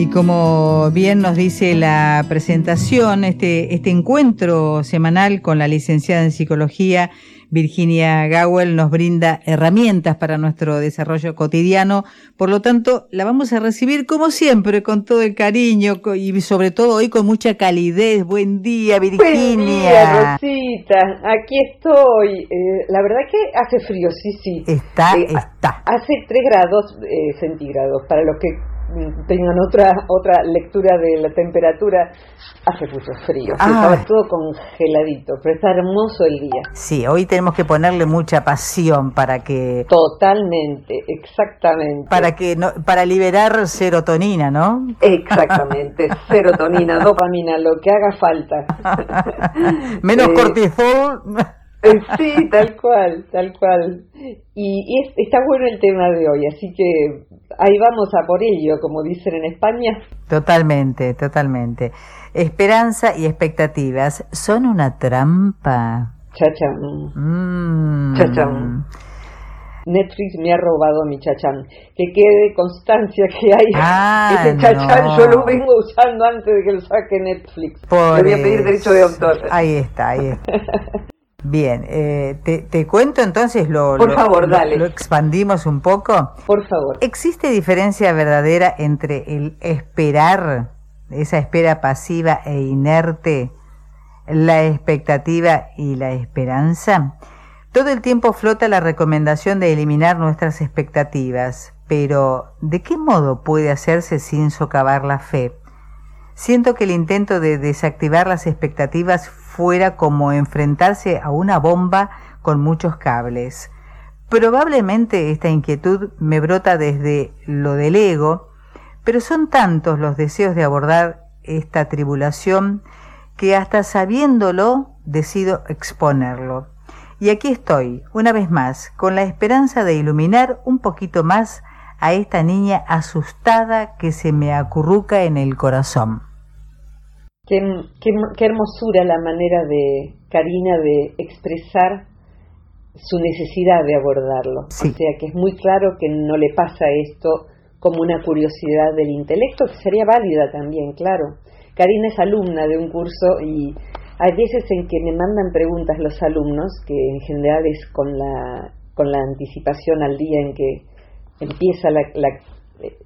Y como bien nos dice la presentación, este, este encuentro semanal con la licenciada en psicología Virginia Gawel nos brinda herramientas para nuestro desarrollo cotidiano. Por lo tanto, la vamos a recibir como siempre, con todo el cariño y sobre todo hoy con mucha calidez. Buen día, Virginia. Buen día, Rosita. Aquí estoy. Eh, la verdad que hace frío, sí, sí. Está, eh, está. Hace 3 grados eh, centígrados. Para los que tengan otra otra lectura de la temperatura, hace mucho frío, ah. estaba todo congeladito, pero está hermoso el día. Sí, hoy tenemos que ponerle mucha pasión para que... Totalmente, exactamente. Para que no, para liberar serotonina, ¿no? Exactamente, serotonina, dopamina, lo que haga falta. Menos eh, cortisol. Sí, tal cual, tal cual. Y, está bueno el tema de hoy, así que ahí vamos a por ello, como dicen en España. Totalmente, totalmente. Esperanza y expectativas son una trampa. Chachán. Mm. Chachán. Netflix me ha robado mi chachán. Que quede constancia que hay ah, ese chachán. Yo lo vengo usando antes de que lo saque Netflix. Por voy a pedir derecho de autor. Ahí está, ahí está. Bien, eh, te, cuento entonces lo, Por favor, dale. lo expandimos un poco. Por favor. ¿Existe diferencia verdadera entre el esperar, esa espera pasiva e inerte, la expectativa y la esperanza? Todo el tiempo flota la recomendación de eliminar nuestras expectativas, pero ¿de qué modo puede hacerse sin socavar la fe? Siento que el intento de desactivar las expectativas fuera como enfrentarse a una bomba con muchos cables. Probablemente esta inquietud me brota desde lo del ego, pero son tantos los deseos de abordar esta tribulación que hasta sabiéndolo decido exponerlo. Y aquí estoy, una vez más, con la esperanza de iluminar un poquito más a esta niña asustada que se me acurruca en el corazón. Qué, hermosura la manera de Karina de expresar su necesidad de abordarlo. O sea que es muy claro que no le pasa esto como una curiosidad del intelecto, que sería válida también, claro. Karina es alumna de un curso y hay veces en que me mandan preguntas los alumnos, que en general es con la, con la anticipación al día en que empieza la,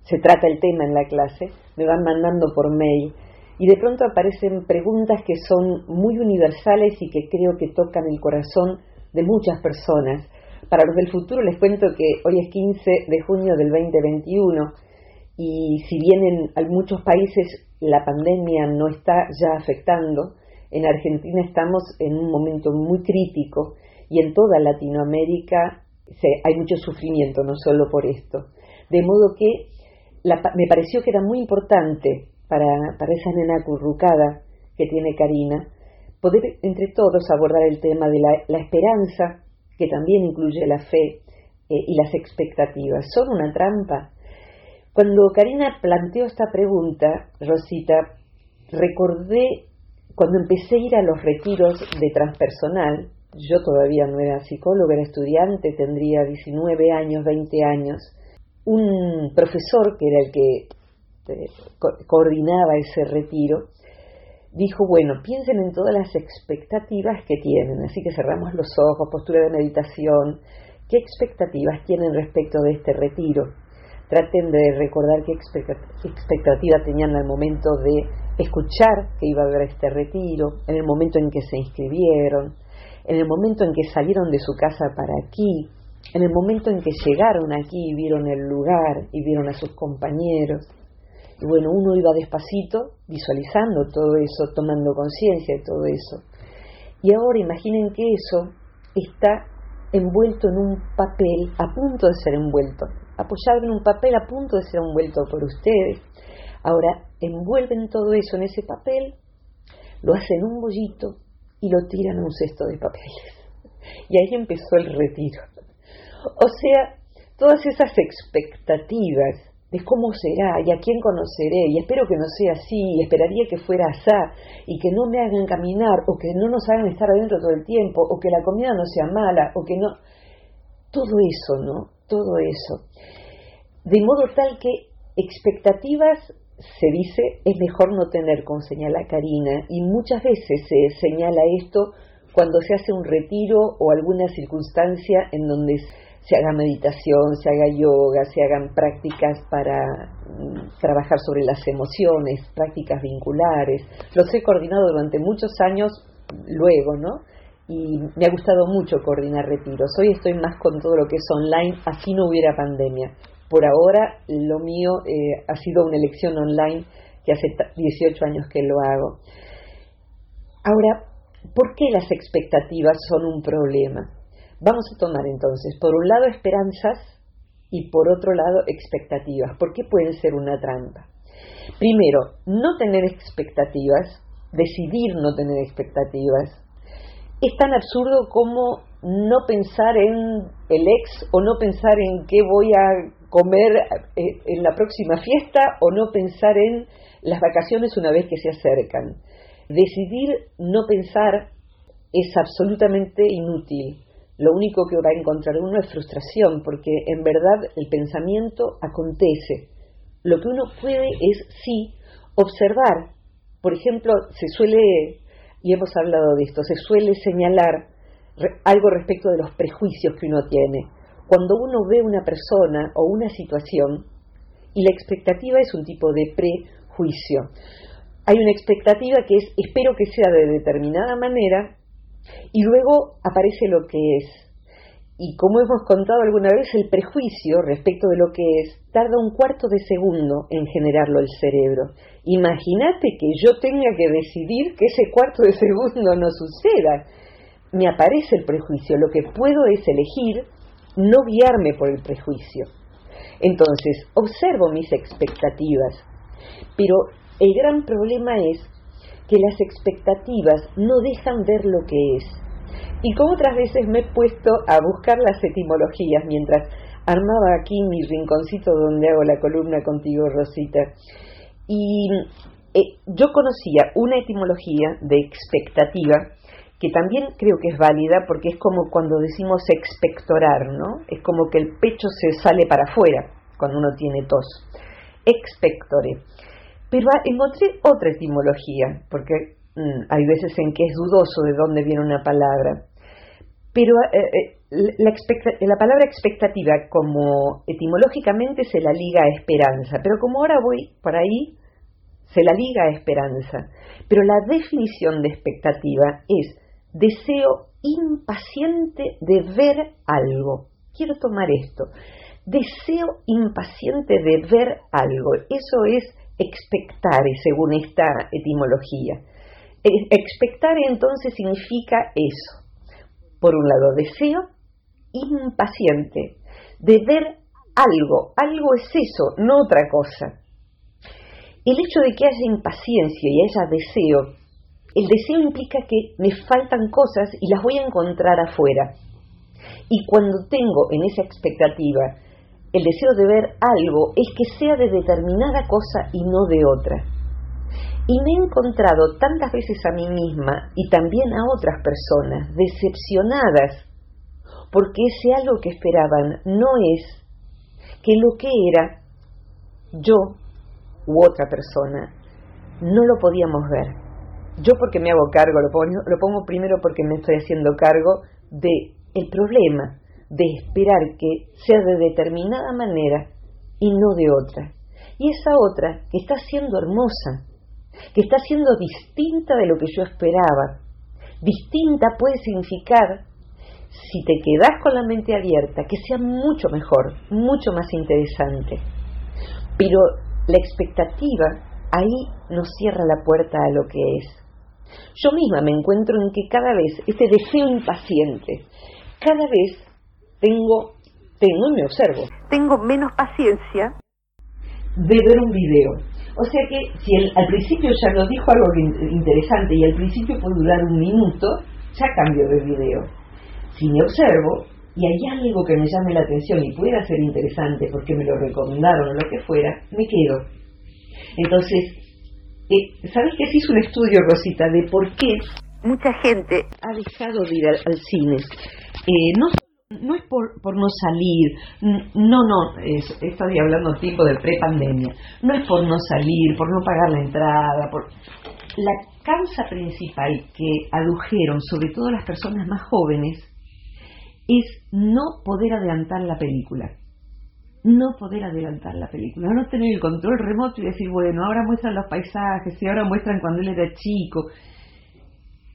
se trata el tema en la clase, me van mandando por mail y de pronto aparecen preguntas que son muy universales y que creo que tocan el corazón de muchas personas. Para los del futuro les cuento que hoy es 15 de junio del 2021 y si bien en muchos países la pandemia no está ya afectando, en Argentina estamos en un momento muy crítico y en toda Latinoamérica hay mucho sufrimiento, no solo por esto. De modo que me pareció que era muy importante para, esa nena acurrucada que tiene Karina, poder entre todos abordar el tema de la, esperanza, que también incluye la fe, eh, y las expectativas. ¿Son una trampa? Cuando Karina planteó esta pregunta, Rosita, recordé cuando empecé a ir a los retiros de transpersonal, yo todavía no era psicóloga, era estudiante, tendría 19 años, 20 años, un profesor que era el que este, coordinaba ese retiro, dijo, bueno, piensen en todas las expectativas que tienen, así que cerramos los ojos, postura de meditación, ¿qué expectativas tienen respecto de este retiro? Traten de recordar qué expectativa tenían al momento de escuchar que iba a haber este retiro, en el momento en que se inscribieron, en el momento en que salieron de su casa para aquí, en el momento en que llegaron aquí y vieron el lugar y vieron a sus compañeros, y bueno, uno iba despacito visualizando todo eso, tomando conciencia de todo eso. Y ahora imaginen que eso está envuelto en un papel, a punto de ser envuelto, apoyado en un papel a punto de ser envuelto por ustedes. Ahora envuelven todo eso en ese papel, lo hacen un bollito y lo tiran a un cesto de papeles. Y ahí empezó el retiro. O sea, todas esas expectativas de cómo será y a quién conoceré y espero que no sea así y esperaría que fuera así y que no me hagan caminar o que no nos hagan estar adentro todo el tiempo o que la comida no sea mala o que no. Todo eso no todo eso. De modo tal que expectativas se dice es mejor no tener como señala Karina y muchas veces se señala esto cuando se hace un retiro o alguna circunstancia en donde se haga meditación, se haga yoga, se hagan prácticas para mm, trabajar sobre las emociones, prácticas vinculares. Los he coordinado durante muchos años luego, ¿no? Y me ha gustado mucho coordinar retiros. Hoy estoy más con todo lo que es online, así no hubiera pandemia. Por ahora lo mío eh, ha sido una elección online que hace 18 años que lo hago. Ahora, ¿por qué las expectativas son un problema? Vamos a tomar entonces, por un lado, esperanzas y por otro lado, expectativas. ¿Por qué pueden ser una trampa? Primero, no tener expectativas, decidir no tener expectativas, es tan absurdo como no pensar en el ex o no pensar en qué voy a comer eh, en la próxima fiesta o no pensar en las vacaciones una vez que se acercan. Decidir no pensar es absolutamente inútil lo único que va a encontrar uno es frustración, porque en verdad el pensamiento acontece. Lo que uno puede es sí observar. Por ejemplo, se suele, y hemos hablado de esto, se suele señalar algo respecto de los prejuicios que uno tiene. Cuando uno ve una persona o una situación, y la expectativa es un tipo de prejuicio. Hay una expectativa que es espero que sea de determinada manera y luego aparece lo que es. Y como hemos contado alguna vez, el prejuicio respecto de lo que es tarda un cuarto de segundo en generarlo el cerebro. Imagínate que yo tenga que decidir que ese cuarto de segundo no suceda. Me aparece el prejuicio. Lo que puedo es elegir no guiarme por el prejuicio. Entonces, observo mis expectativas. Pero el gran problema es que las expectativas no dejan ver lo que es. Y como otras veces me he puesto a buscar las etimologías mientras armaba aquí mi rinconcito donde hago la columna contigo, Rosita. Y eh, yo conocía una etimología de expectativa que también creo que es válida porque es como cuando decimos expectorar, ¿no? Es como que el pecho se sale para afuera cuando uno tiene tos. Expectore. Pero encontré otra etimología, porque mm, hay veces en que es dudoso de dónde viene una palabra. Pero eh, eh, la, la, palabra expectativa, como etimológicamente se la liga a esperanza, pero como ahora voy por ahí, se la liga a esperanza. Pero la definición de expectativa es deseo impaciente de ver algo. Quiero tomar esto. Deseo impaciente de ver algo. Eso es expectare según esta etimología. Expectare entonces significa eso. Por un lado, deseo impaciente de ver algo. Algo es eso, no otra cosa. El hecho de que haya impaciencia y haya deseo, el deseo implica que me faltan cosas y las voy a encontrar afuera. Y cuando tengo en esa expectativa el deseo de ver algo es que sea de determinada cosa y no de otra. Y me he encontrado tantas veces a mí misma y también a otras personas decepcionadas porque ese algo que esperaban no es que lo que era yo u otra persona no lo podíamos ver. Yo porque me hago cargo, lo pongo, lo pongo primero porque me estoy haciendo cargo de el problema, de esperar que sea de determinada manera y no de otra. Y esa otra que está siendo hermosa, que está siendo distinta de lo que yo esperaba. Distinta puede significar, si te quedas con la mente abierta, que sea mucho mejor, mucho más interesante. Pero la expectativa ahí nos cierra la puerta a lo que es. Yo misma me encuentro en que cada vez este deseo impaciente, cada vez tengo, tengo y me observo. Tengo menos paciencia de ver un video. O sea que si al principio ya nos dijo algo interesante y al principio puede durar un minuto, ya cambio de video. Si me observo y hay algo que me llame la atención y pueda ser interesante porque me lo recomendaron o lo que fuera, me quedo. Entonces, eh, ¿sabes que se hizo un estudio, Rosita, de por qué mucha gente ha dejado de ir al, cine? Eh, no no es por, por no salir, no, no, estoy hablando tiempo de prepandemia, no es por no salir, por no pagar la entrada, por... La causa principal que adujeron, sobre todo las personas más jóvenes, es no poder adelantar la película. No poder adelantar la película, no tener el control remoto y decir, bueno, ahora muestran los paisajes y ahora muestran cuando él era chico.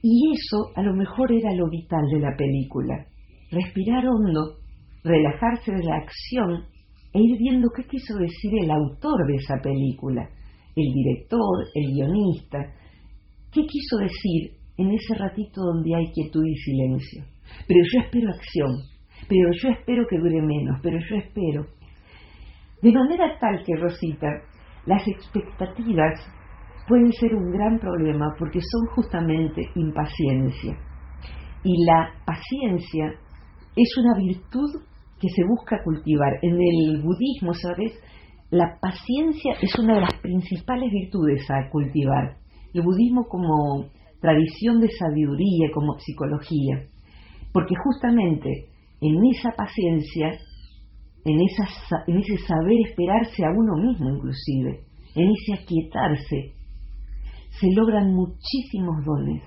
Y eso a lo mejor era lo vital de la película respirar hondo, relajarse de la acción e ir viendo qué quiso decir el autor de esa película, el director, el guionista, qué quiso decir en ese ratito donde hay quietud y silencio. Pero yo espero acción, pero yo espero que dure menos, pero yo espero. De manera tal que, Rosita, las expectativas pueden ser un gran problema porque son justamente impaciencia. Y la paciencia es una virtud que se busca cultivar. En el budismo, ¿sabes? La paciencia es una de las principales virtudes a cultivar. El budismo como tradición de sabiduría, como psicología. Porque justamente en esa paciencia, en, esa, en ese saber esperarse a uno mismo inclusive, en ese aquietarse, se logran muchísimos dones.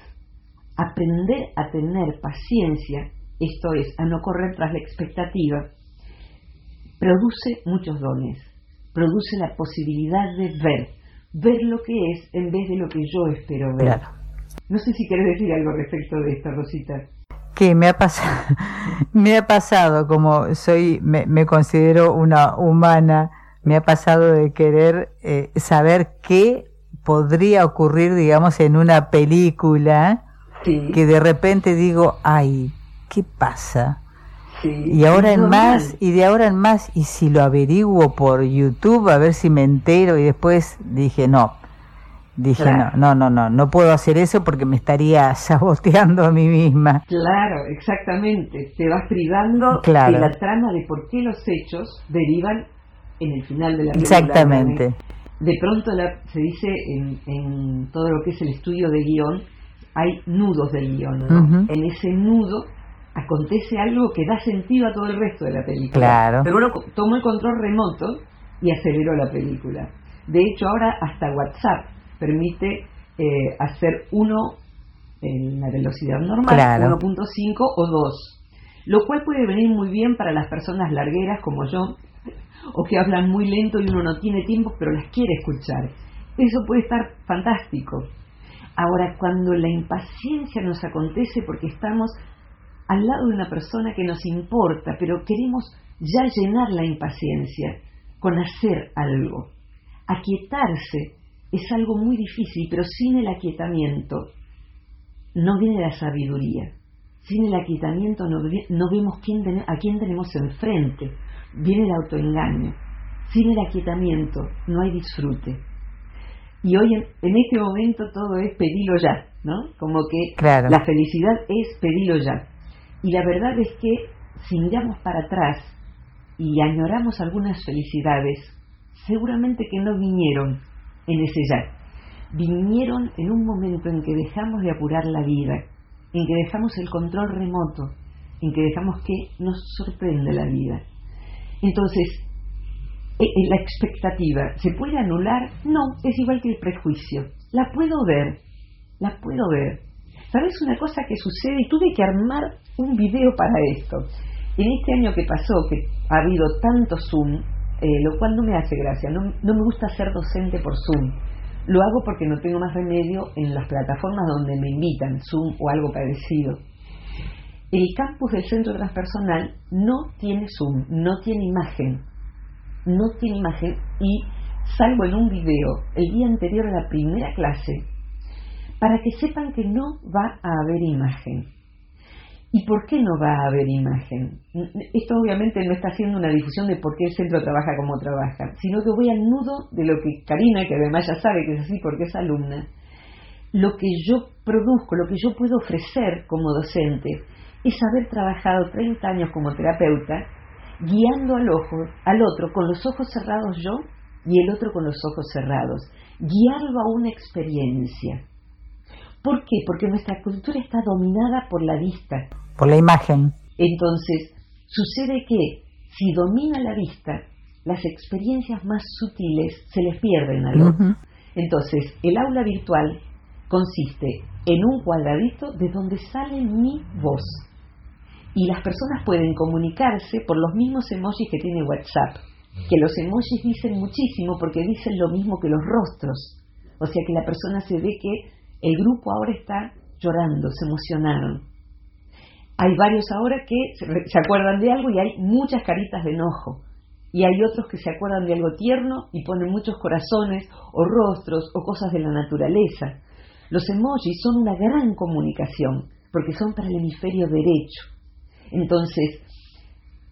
Aprender a tener paciencia esto es, a no correr tras la expectativa, produce muchos dones, produce la posibilidad de ver, ver lo que es en vez de lo que yo espero ver. No sé si querés decir algo respecto de esto, Rosita. Que me ha pasado, me ha pasado, como soy, me, considero una humana, me ha pasado de querer eh, saber qué podría ocurrir, digamos, en una película, que de repente digo, ay, ¿qué pasa? y ahora en más, y de ahora en más, y si lo averiguo por YouTube, a ver si me entero, y después dije, no, dije, no, no, no, no, no puedo hacer eso porque me estaría saboteando a mí misma. Claro, exactamente, te vas privando de la trama de por qué los hechos derivan en el final de la película. Exactamente. De pronto se dice en, en, todo lo que es el estudio de guion, hay nudos del guion, En ese nudo acontece algo que da sentido a todo el resto de la película. Claro. Pero uno tomó el control remoto y aceleró la película. De hecho, ahora hasta WhatsApp permite eh, hacer uno en la velocidad normal, 1.5 o 2. Lo cual puede venir muy bien para las personas largueras como yo, o que hablan muy lento y uno no tiene tiempo, pero las quiere escuchar. Eso puede estar fantástico. Ahora, cuando la impaciencia nos acontece porque estamos al lado de una persona que nos importa, pero queremos ya llenar la impaciencia con hacer algo. Aquietarse es algo muy difícil, pero sin el aquietamiento no viene la sabiduría. Sin el aquietamiento no, vemos quién a quién tenemos enfrente. Viene el autoengaño. Sin el aquietamiento no hay disfrute. Y hoy en, este momento todo es pedirlo ya, ¿no? Como que la felicidad es pedirlo ya. Y la verdad es que si miramos para atrás y añoramos algunas felicidades, seguramente que no vinieron en ese ya. Vinieron en un momento en que dejamos de apurar la vida, en que dejamos el control remoto, en que dejamos que nos sorprenda la vida. Entonces, e, e, la expectativa, ¿se puede anular? No, es igual que el prejuicio. La puedo ver, la puedo ver, ¿Sabes una cosa que sucede? Y tuve que armar un video para esto. En este año que pasó, que ha habido tanto Zoom, eh, lo cual no me hace gracia, no, no me gusta ser docente por Zoom. Lo hago porque no tengo más remedio en las plataformas donde me invitan, Zoom o algo parecido. El campus del centro transpersonal no tiene Zoom, no tiene imagen, no tiene imagen y salvo en un video el día anterior a la primera clase para que sepan que no va a haber imagen. ¿Y por qué no va a haber imagen? Esto obviamente no está haciendo una difusión de por qué el centro trabaja como trabaja, sino que voy al nudo de lo que Karina, que además ya sabe que es así porque es alumna, lo que yo produzco, lo que yo puedo ofrecer como docente, es haber trabajado 30 años como terapeuta, guiando al ojo, al otro con los ojos cerrados yo y el otro con los ojos cerrados, guiarlo a una experiencia. ¿Por qué? Porque nuestra cultura está dominada por la vista, por la imagen. Entonces, sucede que si domina la vista, las experiencias más sutiles se les pierden al otro. Entonces, el aula virtual consiste en un cuadradito de donde sale mi voz. Y las personas pueden comunicarse por los mismos emojis que tiene WhatsApp, que los emojis dicen muchísimo porque dicen lo mismo que los rostros. O sea que la persona se ve que el grupo ahora está llorando, se emocionaron. Hay varios ahora que se acuerdan de algo y hay muchas caritas de enojo. Y hay otros que se acuerdan de algo tierno y ponen muchos corazones o rostros o cosas de la naturaleza. Los emojis son una gran comunicación porque son para el hemisferio derecho. Entonces,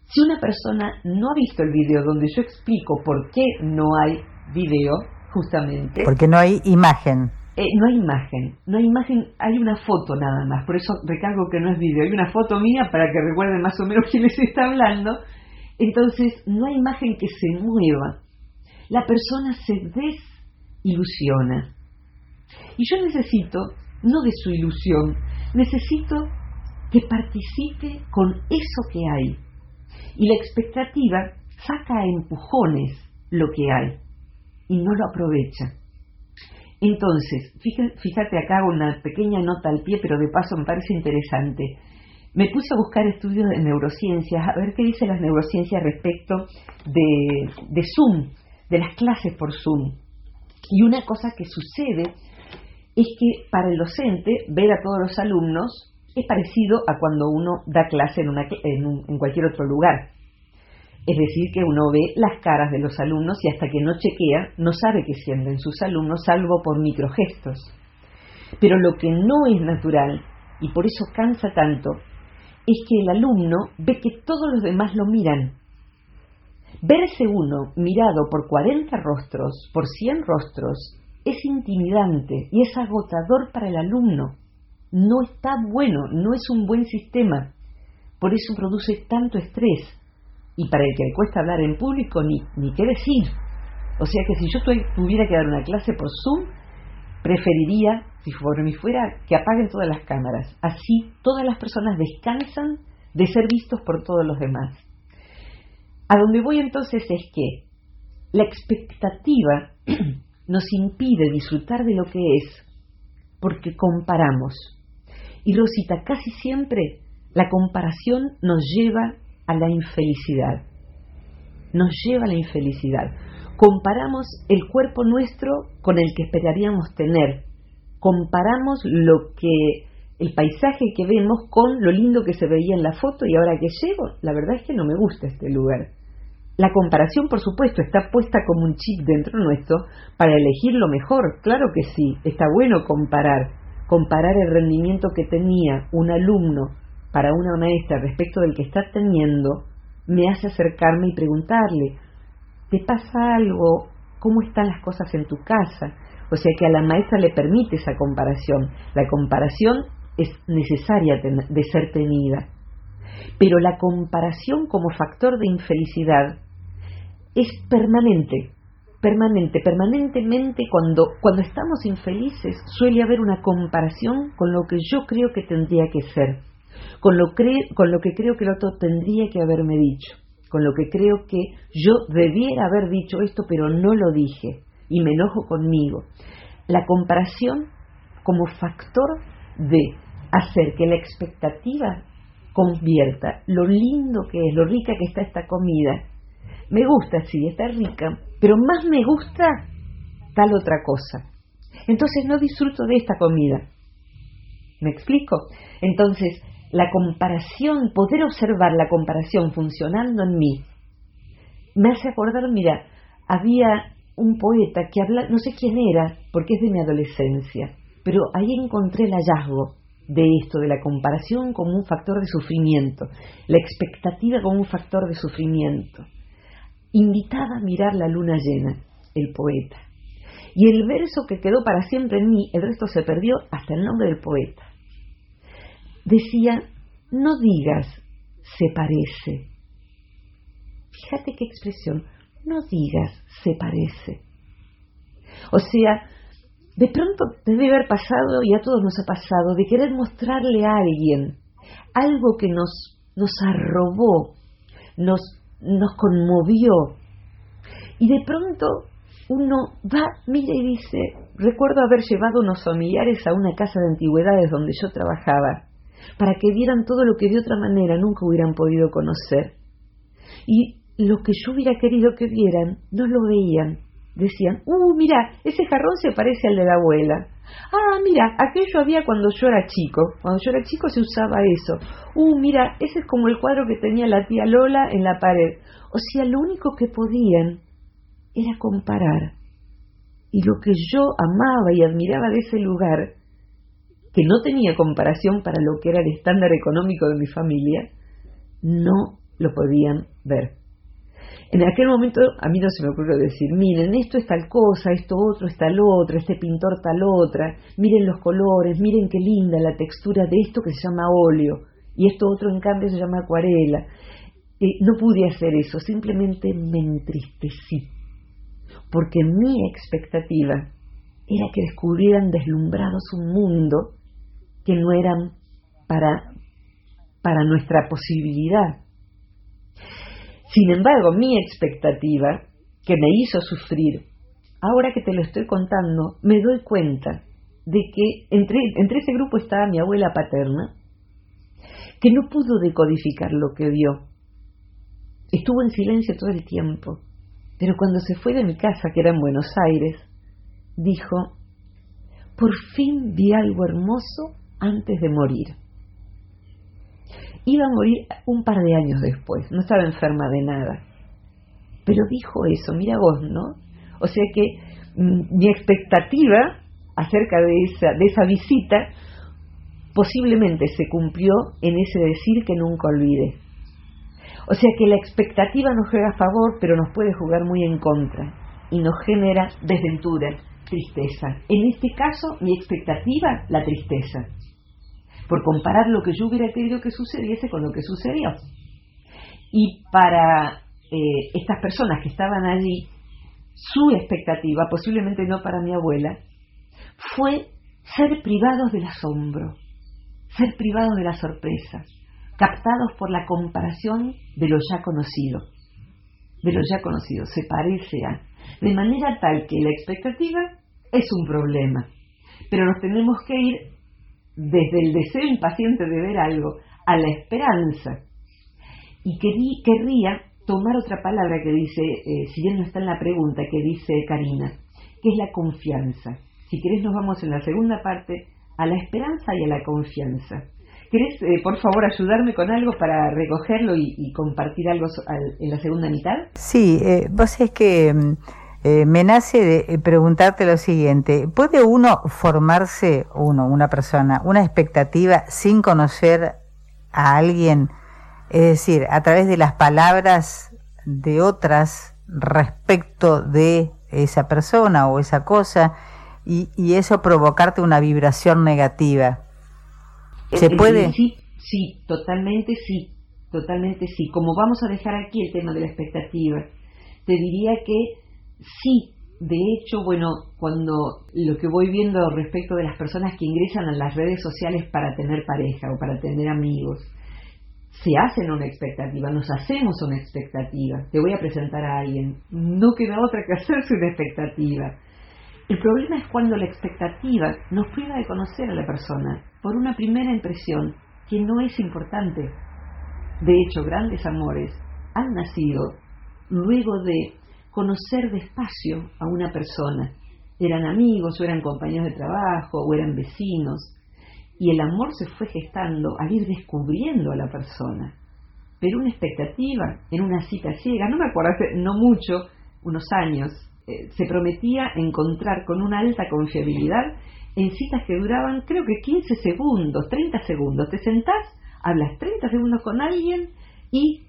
si una persona no ha visto el video donde yo explico por qué no hay video, justamente... Porque no hay imagen. Eh, no hay imagen, no hay imagen, hay una foto nada más, por eso recargo que no es video, hay una foto mía para que recuerden más o menos quién les está hablando, entonces no hay imagen que se mueva, la persona se desilusiona. Y yo necesito, no de su ilusión, necesito que participe con eso que hay. Y la expectativa saca a empujones lo que hay y no lo aprovecha. Entonces, fíjate acá una pequeña nota al pie, pero de paso me parece interesante. Me puse a buscar estudios de neurociencias, a ver qué dicen las neurociencias respecto de, Zoom, de las clases por Zoom. Y una cosa que sucede es que para el docente ver a todos los alumnos es parecido a cuando uno da clase en, una, en, en cualquier otro lugar. Es decir, que uno ve las caras de los alumnos y hasta que no chequea no sabe qué sienten sus alumnos salvo por microgestos. Pero lo que no es natural, y por eso cansa tanto, es que el alumno ve que todos los demás lo miran. Verse uno mirado por 40 rostros, por 100 rostros, es intimidante y es agotador para el alumno. No está bueno, no es un buen sistema. Por eso produce tanto estrés y para el que le cuesta hablar en público ni, ni qué decir. O sea que si yo tuviera que dar una clase por Zoom, preferiría, si por mí fuera, que apaguen todas las cámaras. Así todas las personas descansan de ser vistos por todos los demás. A donde voy entonces es que la expectativa nos impide disfrutar de lo que es, porque comparamos. Y Rosita, casi siempre la comparación nos lleva a la infelicidad. Nos lleva a la infelicidad. Comparamos el cuerpo nuestro con el que esperaríamos tener. Comparamos lo que el paisaje que vemos con lo lindo que se veía en la foto y ahora que llego, la verdad es que no me gusta este lugar. La comparación, por supuesto, está puesta como un chip dentro nuestro para elegir lo mejor. Claro que sí, está bueno comparar. Comparar el rendimiento que tenía un alumno para una maestra respecto del que está teniendo me hace acercarme y preguntarle, ¿te pasa algo? ¿Cómo están las cosas en tu casa? O sea que a la maestra le permite esa comparación. La comparación es necesaria de ser tenida. Pero la comparación como factor de infelicidad es permanente, permanente, permanentemente cuando, cuando estamos infelices suele haber una comparación con lo que yo creo que tendría que ser con lo, con lo que creo que el otro tendría que haberme dicho, con lo que creo que yo debiera haber dicho esto, pero no lo dije, y me enojo conmigo. La comparación como factor de hacer que la expectativa convierta lo lindo que es, lo rica que está esta comida. Me gusta, sí, está rica, pero más me gusta tal otra cosa. Entonces no disfruto de esta comida. ¿Me explico? Entonces, la comparación, poder observar la comparación funcionando en mí, me hace acordar, mira, había un poeta que habla, no sé quién era, porque es de mi adolescencia, pero ahí encontré el hallazgo. de esto, de la comparación como un factor de sufrimiento, la expectativa como un factor de sufrimiento. Invitaba a mirar la luna llena, el poeta. Y el verso que quedó para siempre en mí, el resto se perdió hasta el nombre del poeta. Decía, no digas se parece. Fíjate qué expresión, no digas se parece. O sea, de pronto debe haber pasado, y a todos nos ha pasado, de querer mostrarle a alguien algo que nos, nos arrobó, nos, nos conmovió. Y de pronto uno va, mira y dice, recuerdo haber llevado unos familiares a una casa de antigüedades donde yo trabajaba, para que vieran todo lo que de otra manera nunca hubieran podido conocer. Y lo que yo hubiera querido que vieran, no lo veían, decían, uh, mira, ese jarrón se parece al de la abuela. Ah, mira, aquello había cuando yo era chico. Cuando yo era chico se usaba eso. Uh, mira, ese es como el cuadro que tenía la tía Lola en la pared. O sea, lo único que podían era comparar. Y lo que yo amaba y admiraba de ese lugar, que no tenía comparación para lo que era el estándar económico de mi familia, no lo podían ver. En aquel momento a mí no se me ocurrió decir, miren, esto es tal cosa, esto otro es tal otra, este pintor tal otra, miren los colores, miren qué linda la textura de esto que se llama óleo, y esto otro en cambio se llama acuarela. Eh, no pude hacer eso, simplemente me entristecí, porque mi expectativa era que descubrieran deslumbrados un mundo que no eran para, para nuestra posibilidad sin embargo, mi expectativa, que me hizo sufrir, ahora que te lo estoy contando, me doy cuenta de que entre, entre ese grupo estaba mi abuela paterna, que no pudo decodificar lo que vio. Estuvo en silencio todo el tiempo, pero cuando se fue de mi casa, que era en Buenos Aires, dijo, por fin vi algo hermoso antes de morir iba a morir un par de años después, no estaba enferma de nada. Pero dijo eso, mira vos, ¿no? O sea que mm, mi expectativa acerca de esa, de esa visita posiblemente se cumplió en ese decir que nunca olvidé. O sea que la expectativa nos juega a favor, pero nos puede jugar muy en contra y nos genera desventura, tristeza. En este caso, mi expectativa, la tristeza por comparar lo que yo hubiera querido que sucediese con lo que sucedió. Y para eh, estas personas que estaban allí, su expectativa, posiblemente no para mi abuela, fue ser privados del asombro, ser privados de la sorpresa, captados por la comparación de lo ya conocido, de lo ya conocido, se parece a, de manera tal que la expectativa es un problema, pero nos tenemos que ir desde el deseo impaciente de ver algo a la esperanza. Y querría tomar otra palabra que dice, eh, si bien no está en la pregunta, que dice Karina, que es la confianza. Si querés nos vamos en la segunda parte a la esperanza y a la confianza. ¿Querés, eh, por favor, ayudarme con algo para recogerlo y, compartir algo en la segunda mitad? Sí, eh, vos es que mm, eh, me nace de eh, preguntarte lo siguiente, ¿puede uno formarse, uno, una persona, una expectativa sin conocer a alguien? Es decir, a través de las palabras de otras respecto de esa persona o esa cosa y, y eso provocarte una vibración negativa. ¿Se puede? Sí, sí, totalmente sí, totalmente sí. Como vamos a dejar aquí el tema de la expectativa, te diría que Sí, de hecho, bueno, cuando lo que voy viendo respecto de las personas que ingresan a las redes sociales para tener pareja o para tener amigos, se hacen una expectativa, nos hacemos una expectativa. Te voy a presentar a alguien. No queda otra que hacerse una expectativa. El problema es cuando la expectativa nos priva de conocer a la persona por una primera impresión que no es importante. De hecho, grandes amores han nacido luego de conocer despacio a una persona. Eran amigos o eran compañeros de trabajo o eran vecinos. Y el amor se fue gestando al ir descubriendo a la persona. Pero una expectativa en una cita ciega, no me acuerdo, hace no mucho, unos años, eh, se prometía encontrar con una alta confiabilidad en citas que duraban creo que 15 segundos, 30 segundos. Te sentás, hablas 30 segundos con alguien y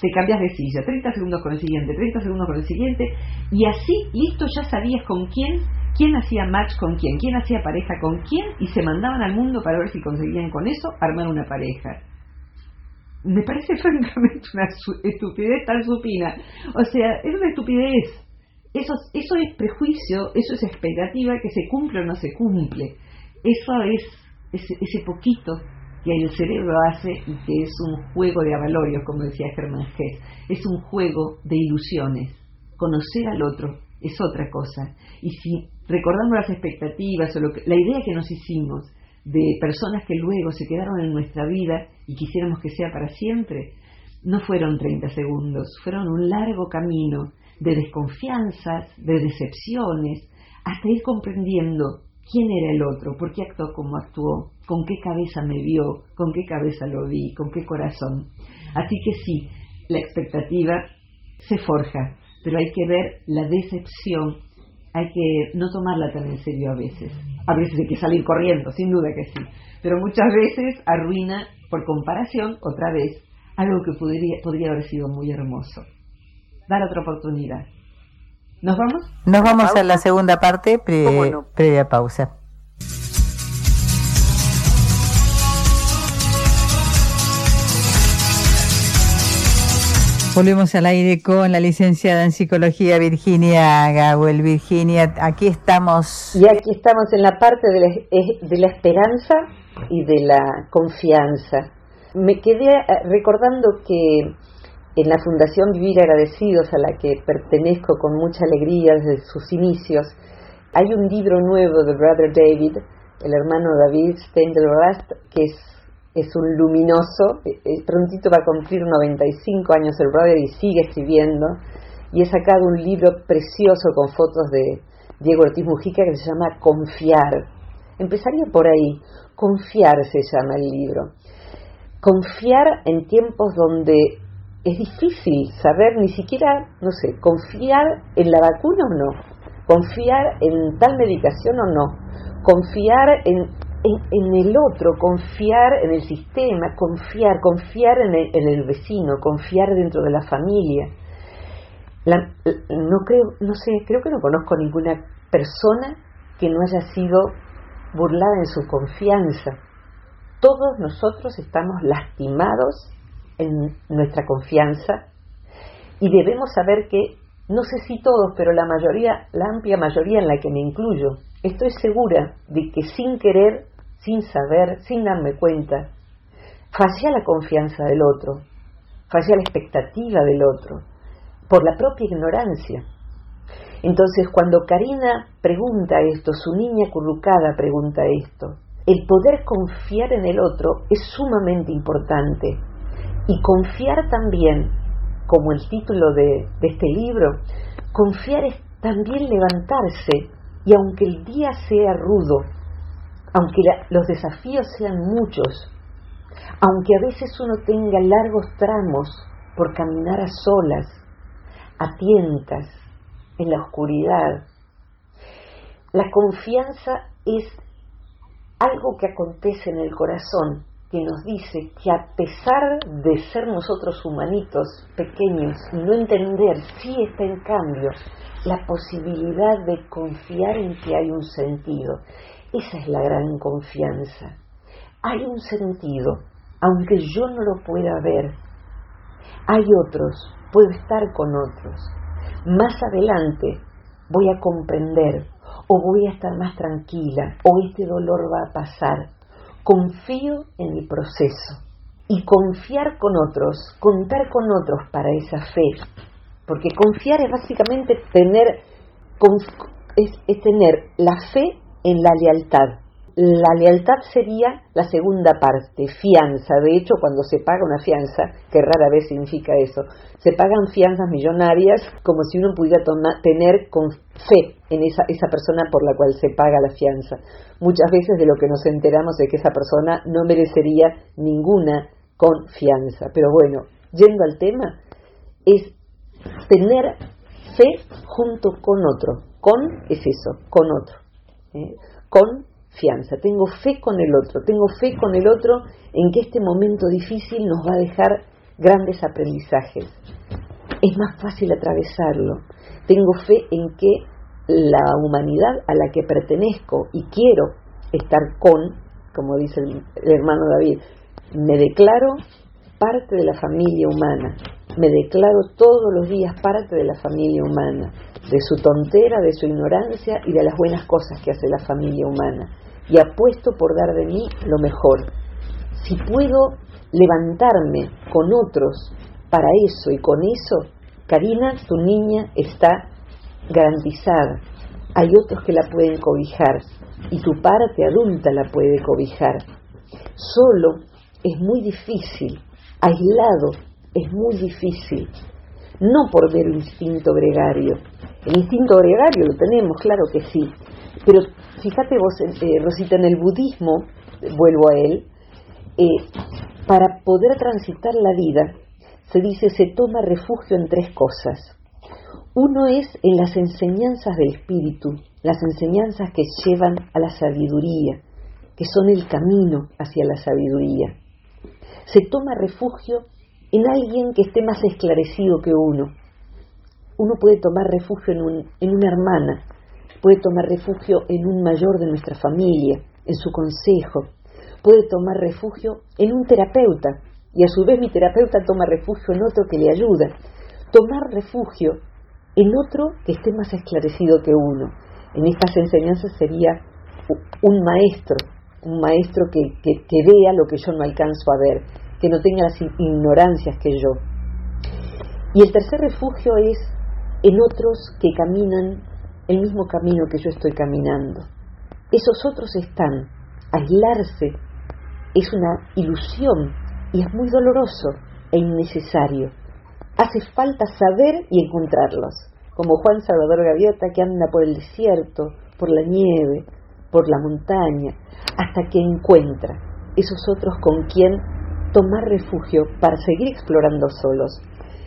te cambias de silla, 30 segundos con el siguiente, 30 segundos con el siguiente, y así, listo, ya sabías con quién, quién hacía match con quién, quién hacía pareja con quién, y se mandaban al mundo para ver si conseguían con eso armar una pareja. Me parece francamente una estupidez tan supina. O sea, es una estupidez. Eso, eso es prejuicio, eso es expectativa que se cumple o no se cumple. Eso es ese, ese poquito que el cerebro hace y que es un juego de avalorios, como decía Germán Hess. Es un juego de ilusiones. Conocer al otro es otra cosa. Y si recordamos las expectativas o lo que, la idea que nos hicimos de personas que luego se quedaron en nuestra vida y quisiéramos que sea para siempre, no fueron 30 segundos, fueron un largo camino de desconfianzas, de decepciones, hasta ir comprendiendo quién era el otro, por qué actuó como actuó, con qué cabeza me vio, con qué cabeza lo vi, con qué corazón. Así que sí, la expectativa se forja, pero hay que ver la decepción, hay que no tomarla tan en serio a veces. A veces hay que salir corriendo, sin duda que sí, pero muchas veces arruina, por comparación, otra vez, algo que podría, podría haber sido muy hermoso. Dar otra oportunidad. ¿Nos vamos? Nos vamos a la segunda parte, previa pausa. Volvemos al aire con la licenciada en psicología Virginia Gawel. Virginia, aquí estamos. Y aquí estamos en la parte de la, de la esperanza y de la confianza. Me quedé eh, recordando que en la Fundación Vivir Agradecidos, a la que pertenezco con mucha alegría desde sus inicios, hay un libro nuevo de Brother David, el hermano David Steindl-Rast, que es, es un luminoso, eh, eh, prontito va a cumplir 95 años el brother y sigue escribiendo, y he sacado un libro precioso con fotos de Diego Ortiz Mujica que se llama Confiar. Empezaría por ahí, Confiar se llama el libro. Confiar en tiempos donde es difícil saber ni siquiera, no sé, confiar en la vacuna o no, confiar en tal medicación o no, confiar en, en, el otro, confiar en el sistema, confiar, confiar en el, en el vecino, confiar dentro de la familia. no creo, no sé, creo que no conozco ninguna persona que no haya sido burlada en su confianza. Todos nosotros estamos lastimados en nuestra confianza y debemos saber que, no sé si todos, pero la mayoría, la amplia mayoría en la que me incluyo, estoy segura de que sin querer, sin saber, sin darme cuenta, fallé la confianza del otro, fallé la expectativa del otro, por la propia ignorancia. Entonces, cuando Karina pregunta esto, su niña currucada pregunta esto, el poder confiar en el otro es sumamente importante y confiar también, como el título de, este libro, confiar es también levantarse y aunque el día sea rudo, aunque los desafíos sean muchos, aunque a veces uno tenga largos tramos por caminar a solas, a tientas, en la oscuridad, la confianza es algo que acontece en el corazón que nos dice que a pesar de ser nosotros humanitos pequeños y no entender, sí está en cambio la posibilidad de confiar en que hay un sentido. Esa es la gran confianza. Hay un sentido, aunque yo no lo pueda ver. Hay otros, puedo estar con otros. Más adelante voy a comprender o voy a estar más tranquila o este dolor va a pasar confío en el proceso y confiar con otros, contar con otros para esa fe, porque confiar es básicamente tener, es, tener la fe en la lealtad. La lealtad sería la segunda parte, fianza. De hecho, cuando se paga una fianza, que rara vez significa eso, se pagan fianzas millonarias como si uno pudiera tener con fe en esa, esa persona por la cual se paga la fianza. Muchas veces de lo que nos enteramos es que esa persona no merecería ninguna confianza. Pero bueno, yendo al tema, es tener fe junto con otro. Con es eso, con otro. ¿eh? Con confianza, tengo fe con el otro, tengo fe con el otro en que este momento difícil nos va a dejar grandes aprendizajes. Es más fácil atravesarlo. Tengo fe en que la humanidad a la que pertenezco y quiero estar con, como dice el, hermano David, me declaro parte de la familia humana, me declaro todos los días parte de la familia humana, de su tontera, de su ignorancia y de las buenas cosas que hace la familia humana. Y apuesto por dar de mí lo mejor. Si puedo levantarme con otros para eso y con eso, Karina, tu niña está garantizada. Hay otros que la pueden cobijar y tu parte adulta la puede cobijar. Solo es muy difícil, aislado es muy difícil, no por ver el instinto gregario. El instinto gregario lo tenemos, claro que sí, pero fíjate vos, eh, Rosita, en el budismo, vuelvo a él, eh, para poder transitar la vida, se dice se toma refugio en tres cosas. Uno es en las enseñanzas del espíritu, las enseñanzas que llevan a la sabiduría, que son el camino hacia la sabiduría. Se toma refugio en alguien que esté más esclarecido que uno. Uno puede tomar refugio en, en una hermana, puede tomar refugio en un mayor de nuestra familia, en su consejo, puede tomar refugio en un terapeuta y a su vez mi terapeuta toma refugio en otro que le ayuda. Tomar refugio en otro que esté más esclarecido que uno. En estas enseñanzas sería un maestro, un maestro que, que, vea lo que yo no alcanzo a ver, que no tenga las ignorancias que yo. Y el tercer refugio es en otros que caminan el mismo camino que yo estoy caminando. Esos otros están. Aislarse es una ilusión y es muy doloroso e innecesario. Hace falta saber y encontrarlos, como Juan Salvador Gaviota que anda por el desierto, por la nieve, por la montaña, hasta que encuentra esos otros con quien tomar refugio para seguir explorando solos,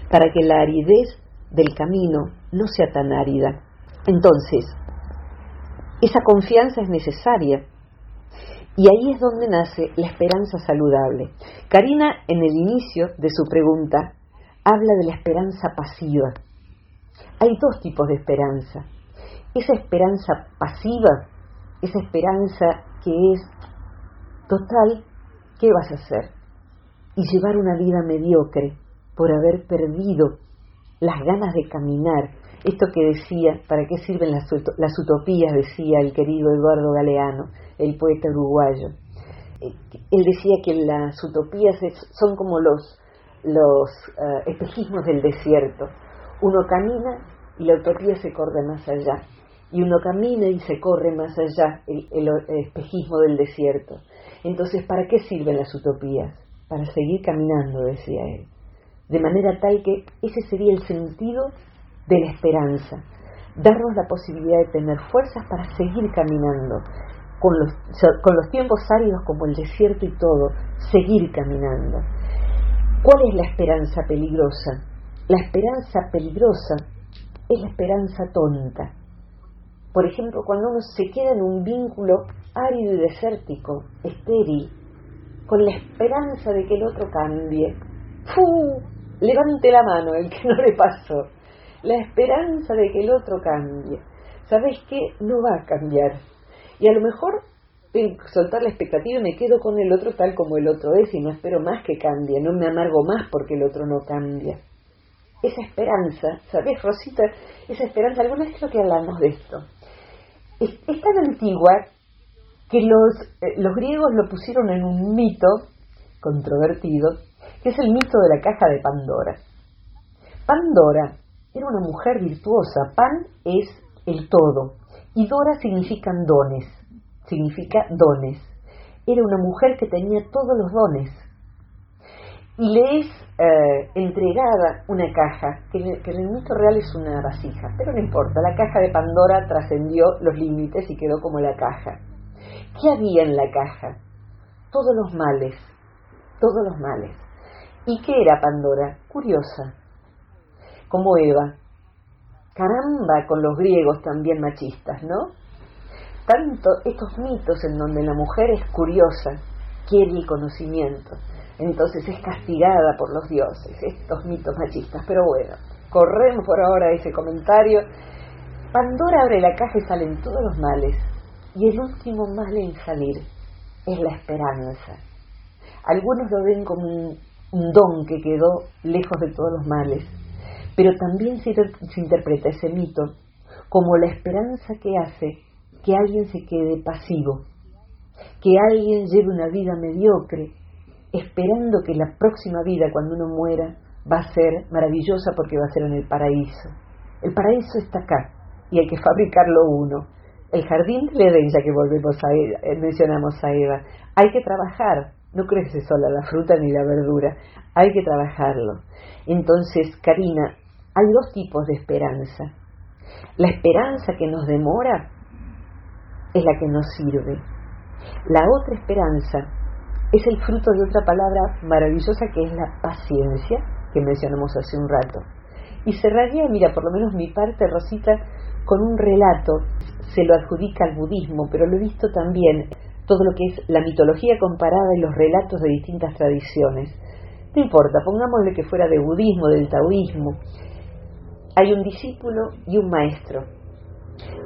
para que la aridez del camino no sea tan árida. Entonces, esa confianza es necesaria y ahí es donde nace la esperanza saludable. Karina, en el inicio de su pregunta, habla de la esperanza pasiva. Hay dos tipos de esperanza. Esa esperanza pasiva, esa esperanza que es total, ¿qué vas a hacer? Y llevar una vida mediocre por haber perdido las ganas de caminar. Esto que decía, ¿para qué sirven las, utopías? decía el querido Eduardo Galeano el poeta uruguayo. Eh, él decía que las utopías son como los, los eh, espejismos del desierto. Uno camina y la utopía se corre más allá. Y uno camina y se corre más allá el espejismo del desierto. Entonces, ¿para qué sirven las utopías? Para seguir caminando, decía él. De manera tal que ese sería el sentido de la esperanza, darnos la posibilidad de tener fuerzas para seguir caminando, con los, tiempos áridos como el desierto y todo, seguir caminando. ¿Cuál es la esperanza peligrosa? La esperanza peligrosa es la esperanza tonta. Por ejemplo, cuando uno se queda en un vínculo árido y desértico, estéril, con la esperanza de que el otro cambie. ¡Fu! Levante la mano el que no le pasó. La esperanza de que el otro cambie. ¿Sabes qué? No va a cambiar y a lo mejor soltar la expectativa y me quedo con el otro tal como el otro es y no espero más que cambie, no me amargo más porque el otro no cambia. Esa esperanza, ¿sabes, Rosita? Esa esperanza, alguna vez creo que hablamos de esto. Es, tan antigua que los, eh, los griegos lo pusieron en un mito controvertido, que es el mito de la caja de Pandora. Pandora era una mujer virtuosa, Pan es el todo, y Dora significan dones, significa dones. Era una mujer que tenía todos los dones. Y le es eh, entregada una caja, que, que en el mito real es una vasija, pero no importa, la caja de Pandora trascendió los límites y quedó como la caja. ¿Qué había en la caja? Todos los males, todos los males. ¿Y qué era Pandora? Curiosa, como Eva, Caramba con los griegos también machistas, ¿no? tanto estos mitos en donde la mujer es curiosa, quiere el conocimiento, entonces es castigada por los dioses, estos mitos machistas. Pero bueno, corremos por ahora ese comentario. Pandora abre la caja y salen todos los males, y el último mal en salir es la esperanza. Algunos lo ven como un, don que quedó lejos de todos los males, pero también se, se interpreta ese mito como la esperanza que hace que alguien se quede pasivo, que alguien lleve una vida mediocre, esperando que la próxima vida, cuando uno muera, va a ser maravillosa porque va a ser en el paraíso. El paraíso está acá y hay que fabricarlo uno. El jardín de Edén, ya que volvemos a eh, mencionamos a Eva, hay que trabajar, no crece sola la fruta ni la verdura, hay que trabajarlo. Entonces, Karina, hay dos tipos de esperanza. La esperanza que nos demora es la que nos sirve. La otra esperanza es el fruto de otra palabra maravillosa que es la paciencia, que mencionamos hace un rato. Y cerraría, mira, por lo menos mi parte, Rosita, con un relato, se lo adjudica al budismo, pero lo he visto también, todo lo que es la mitología comparada y los relatos de distintas tradiciones. No importa, pongámosle que fuera de budismo, del taoísmo. Hay un discípulo y un maestro.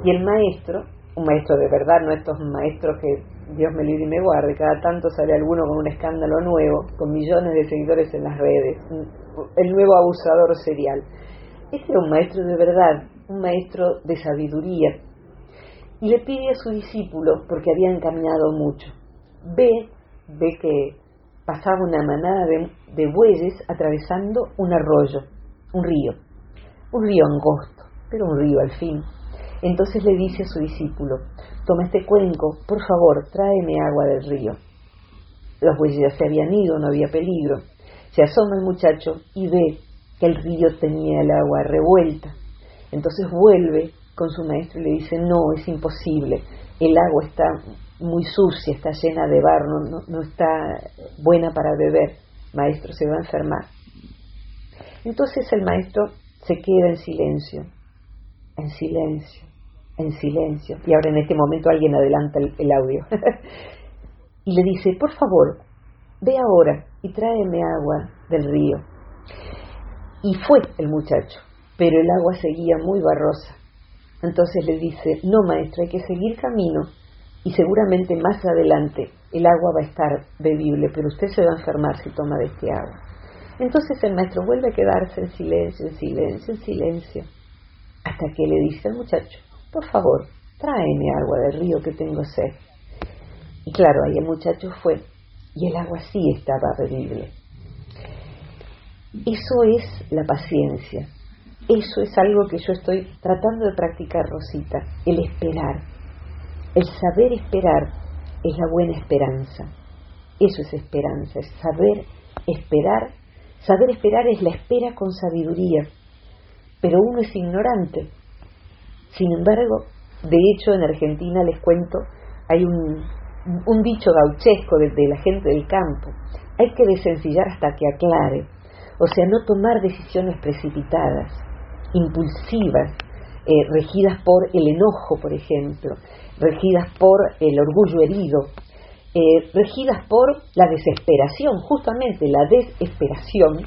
Y el maestro un maestro de verdad, no estos maestros que Dios me libre y me guarde, cada tanto sale alguno con un escándalo nuevo, con millones de seguidores en las redes, el nuevo abusador serial. Este era un maestro de verdad, un maestro de sabiduría, y le pide a su discípulo, porque habían caminado mucho, ve, ve que pasaba una manada de, de bueyes atravesando un arroyo, un río, un río angosto, pero un río al fin entonces le dice a su discípulo, toma este cuenco, por favor, tráeme agua del río. Los bueyes ya se habían ido, no había peligro. Se asoma el muchacho y ve que el río tenía el agua revuelta. Entonces vuelve con su maestro y le dice, no, es imposible, el agua está muy sucia, está llena de barro, no, no está buena para beber, maestro, se va a enfermar. Entonces el maestro se queda en silencio, en silencio en silencio. Y ahora en este momento alguien adelanta el, audio. y le dice, por favor, ve ahora y tráeme agua del río. Y fue el muchacho, pero el agua seguía muy barrosa. Entonces le dice, no maestro, hay que seguir camino y seguramente más adelante el agua va a estar bebible, pero usted se va a enfermar si toma de este agua. Entonces el maestro vuelve a quedarse en silencio, en silencio, en silencio, hasta que le dice al muchacho, por favor, tráeme agua del río que tengo sed. Y claro, ahí el muchacho fue y el agua sí estaba bebible. Eso es la paciencia. Eso es algo que yo estoy tratando de practicar, Rosita, el esperar. El saber esperar es la buena esperanza. Eso es esperanza, es saber esperar. Saber esperar es la espera con sabiduría. Pero uno es ignorante sin embargo, de hecho, en Argentina les cuento, hay un, dicho gauchesco de, la gente del campo. Hay que desencillar hasta que aclare. O sea, no tomar decisiones precipitadas, impulsivas, eh, regidas por el enojo, por ejemplo, regidas por el orgullo herido, eh, regidas por la desesperación, justamente la desesperación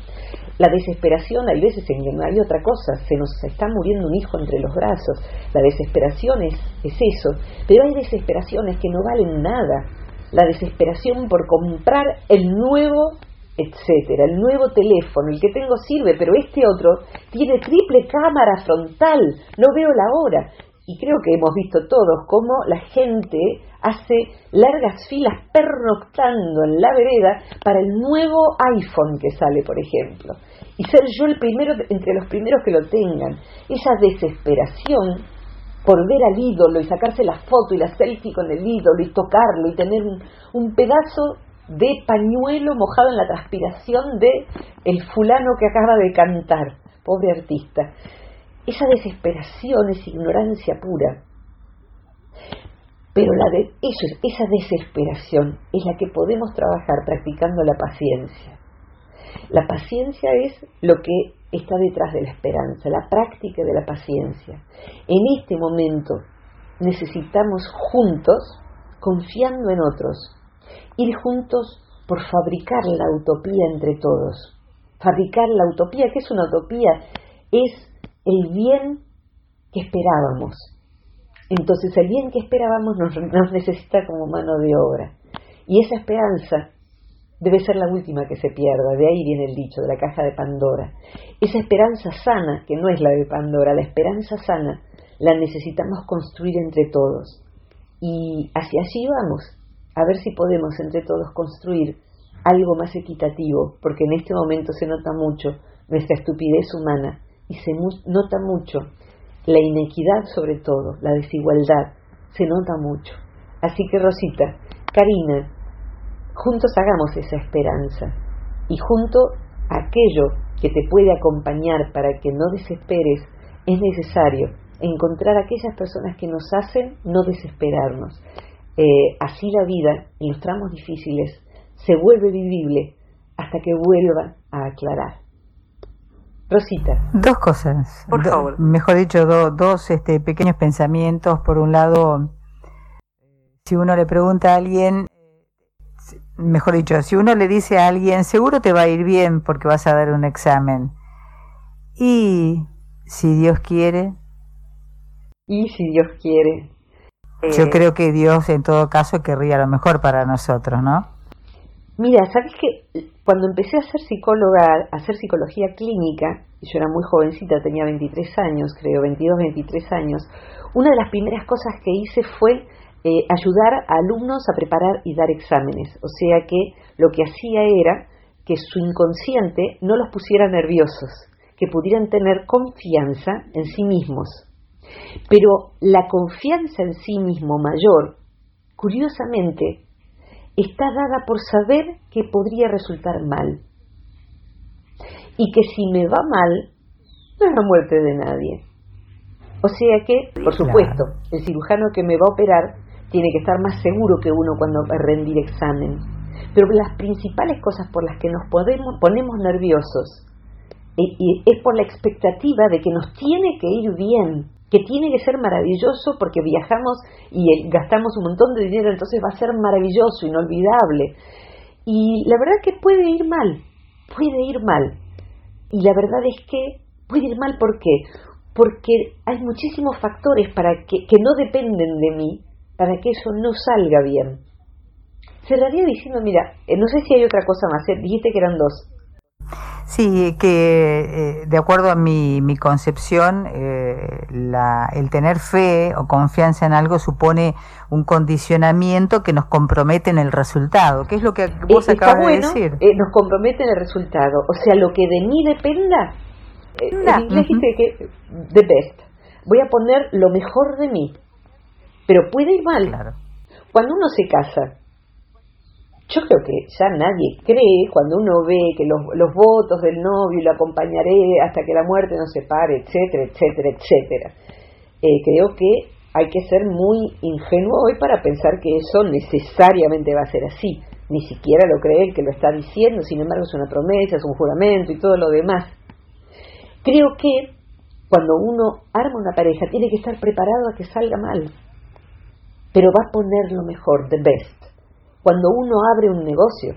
la desesperación, hay veces en que no hay otra cosa, se nos está muriendo un hijo entre los brazos. La desesperación es, es eso, pero hay desesperaciones que no valen nada. La desesperación por comprar el nuevo etcétera, el nuevo teléfono, el que tengo sirve, pero este otro tiene triple cámara frontal, no veo la hora. Y creo que hemos visto todos cómo la gente hace largas filas pernoctando en la vereda para el nuevo iPhone que sale, por ejemplo y ser yo el primero entre los primeros que lo tengan. Esa desesperación por ver al ídolo y sacarse la foto y la selfie con el ídolo y tocarlo y tener un, pedazo de pañuelo mojado en la transpiración de el fulano que acaba de cantar, pobre artista. Esa desesperación es ignorancia pura. Pero la de, eso, esa desesperación es la que podemos trabajar practicando la paciencia. La paciencia es lo que está detrás de la esperanza, la práctica de la paciencia. En este momento necesitamos juntos, confiando en otros, ir juntos por fabricar la utopía entre todos. Fabricar la utopía, ¿qué es una utopía? Es el bien que esperábamos. Entonces el bien que esperábamos nos, nos necesita como mano de obra. Y esa esperanza debe ser la última que se pierda, de ahí viene el dicho, de la caja de Pandora. Esa esperanza sana, que no es la de Pandora, la esperanza sana, la necesitamos construir entre todos. Y hacia allí vamos, a ver si podemos entre todos construir algo más equitativo, porque en este momento se nota mucho nuestra estupidez humana y se nota mucho la inequidad sobre todo, la desigualdad, se nota mucho. Así que Rosita, Karina, juntos hagamos esa esperanza y junto a aquello que te puede acompañar para que no desesperes, es necesario encontrar aquellas personas que nos hacen no desesperarnos. Eh, así la vida en los tramos difíciles se vuelve vivible hasta que vuelva a aclarar. Rosita. Dos cosas. Por favor. Mejor dicho, dos este, pequeños pensamientos. Por un lado, si uno le pregunta a alguien, mejor dicho, si uno le dice a alguien, seguro te va a ir bien porque vas a dar un examen. Y si Dios quiere. Y si Dios quiere. Yo eh, creo que Dios en todo caso querría lo mejor para nosotros, ¿no? Mira, ¿sabes que Cuando empecé a ser psicóloga, a hacer psicología clínica, y yo era muy jovencita, tenía 23 años, creo, 22, 23 años, una de las primeras cosas que hice fue eh, ayudar a alumnos a preparar y dar exámenes. O sea que lo que hacía era que su inconsciente no los pusiera nerviosos, que pudieran tener confianza en sí mismos. Pero la confianza en sí mismo mayor, curiosamente, está dada por saber que podría resultar mal. Y que si me va mal, no es la muerte de nadie. O sea que, por supuesto, el cirujano que me va a operar tiene que estar más seguro que uno cuando va a rendir examen. Pero las principales cosas por las que nos podemos, ponemos nerviosos y es por la expectativa de que nos tiene que ir bien, que tiene que ser maravilloso porque viajamos y gastamos un montón de dinero, entonces va a ser maravilloso, inolvidable. Y la verdad que puede ir mal, puede ir mal. Y la verdad es que puede ir mal ¿por qué? Porque hay muchísimos factores para que, que no dependen de mí para que eso no salga bien. Cerraría diciendo, mira, eh, no sé si hay otra cosa más, ¿eh? dijiste que eran dos. Sí, que eh, de acuerdo a mi, mi concepción, la, el tener fe o confianza en algo supone un condicionamiento que nos compromete en el resultado, que es lo que vos acabas de decir. nos compromete en el resultado, o sea, lo que de mí dependa, en inglés que the best, voy a poner lo mejor de mí, pero puede ir mal. Cuando uno se casa, yo creo que ya nadie cree, cuando uno ve que los, votos del novio lo acompañaré hasta que la muerte nos separe, etcétera, etcétera, etcétera. Eh, creo que hay que ser muy ingenuo hoy para pensar que eso necesariamente va a ser así. Ni siquiera lo cree el que lo está diciendo, sin embargo es una promesa, es un juramento y todo lo demás. Creo que cuando uno arma una pareja tiene que estar preparado a que salga mal pero va a poner lo mejor, the best. Cuando uno abre un negocio,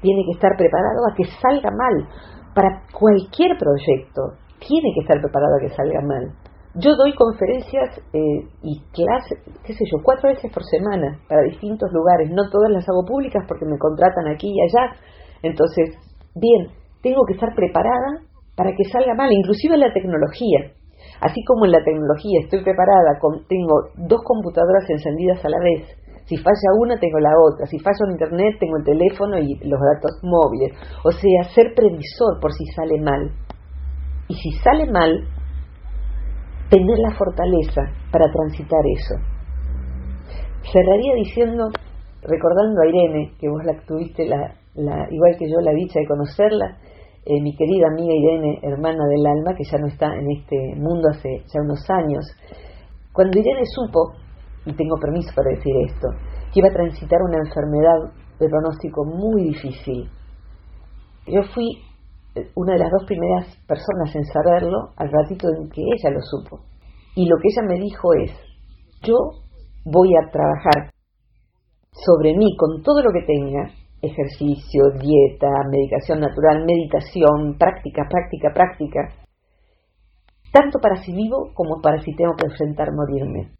tiene que estar preparado a que salga mal. Para cualquier proyecto, tiene que estar preparado a que salga mal. Yo doy conferencias eh, y clases, qué sé yo, cuatro veces por semana para distintos lugares. No todas las hago públicas porque me contratan aquí y allá. Entonces, bien, tengo que estar preparada para que salga mal, inclusive la tecnología. Así como en la tecnología estoy preparada, con, tengo dos computadoras encendidas a la vez. Si falla una, tengo la otra. Si falla en Internet, tengo el teléfono y los datos móviles. O sea, ser previsor por si sale mal. Y si sale mal, tener la fortaleza para transitar eso. Cerraría diciendo, recordando a Irene, que vos la tuviste, la, la, igual que yo, la dicha de conocerla, eh, mi querida amiga Irene, hermana del alma, que ya no está en este mundo hace ya unos años, cuando Irene supo, y tengo permiso para decir esto, que iba a transitar una enfermedad de pronóstico muy difícil, yo fui eh, una de las dos primeras personas en saberlo al ratito en que ella lo supo. Y lo que ella me dijo es, yo voy a trabajar sobre mí con todo lo que tenga, ejercicio, dieta, medicación natural, meditación, práctica, práctica, práctica, tanto para si vivo como para si tengo que enfrentar morirme.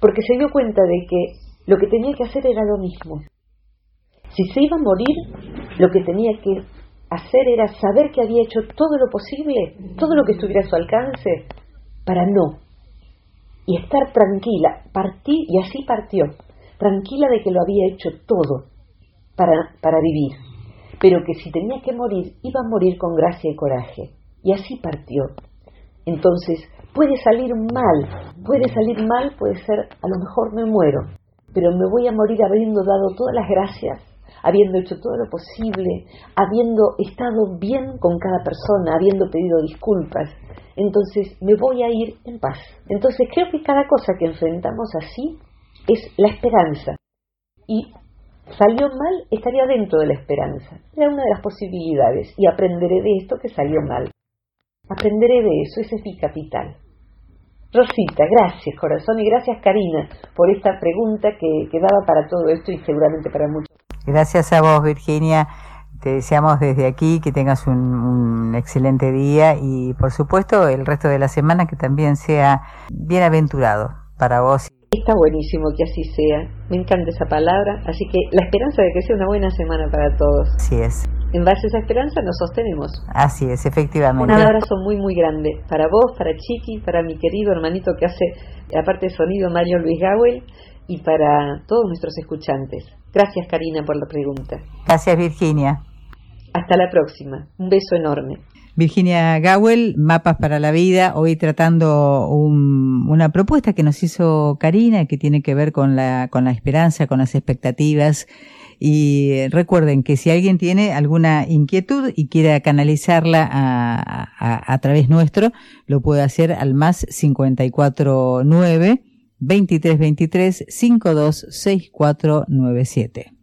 Porque se dio cuenta de que lo que tenía que hacer era lo mismo. Si se iba a morir, lo que tenía que hacer era saber que había hecho todo lo posible, todo lo que estuviera a su alcance, para no. Y estar tranquila. Partí y así partió. Tranquila de que lo había hecho todo para, para vivir. Pero que si tenía que morir, iba a morir con gracia y coraje. Y así partió. Entonces, puede salir mal, puede salir mal, puede ser, a lo mejor me muero, pero me voy a morir habiendo dado todas las gracias habiendo hecho todo lo posible, habiendo estado bien con cada persona, habiendo pedido disculpas. Entonces me voy a ir en paz. Entonces creo que cada cosa que enfrentamos así es la esperanza. Y salió mal, estaría dentro de la esperanza. Era una de las posibilidades. Y aprenderé de esto que salió mal. Aprenderé de eso, ese es mi capital. Rosita, gracias corazón y gracias Karina por esta pregunta que, que daba para todo esto y seguramente para muchos. Gracias a vos, Virginia. Te deseamos desde aquí que tengas un, excelente día y, por supuesto, el resto de la semana que también sea bienaventurado para vos. Está buenísimo que así sea. Me encanta esa palabra. Así que la esperanza de que sea una buena semana para todos. Así es. En base a esa esperanza nos sostenemos. Así es, efectivamente. Un abrazo muy, muy grande para vos, para Chiqui, para mi querido hermanito que hace, aparte de sonido, Mario Luis Gawel, y para todos nuestros escuchantes. Gracias Karina por la pregunta. Gracias Virginia. Hasta la próxima. Un beso enorme. Virginia Gawel, Mapas para la Vida, hoy tratando una propuesta que nos hizo Karina que tiene que ver con la, con la esperanza, con las expectativas. Y recuerden que si alguien tiene alguna inquietud y quiere canalizarla a, a, través nuestro, lo puede hacer al más 549 2323 526497.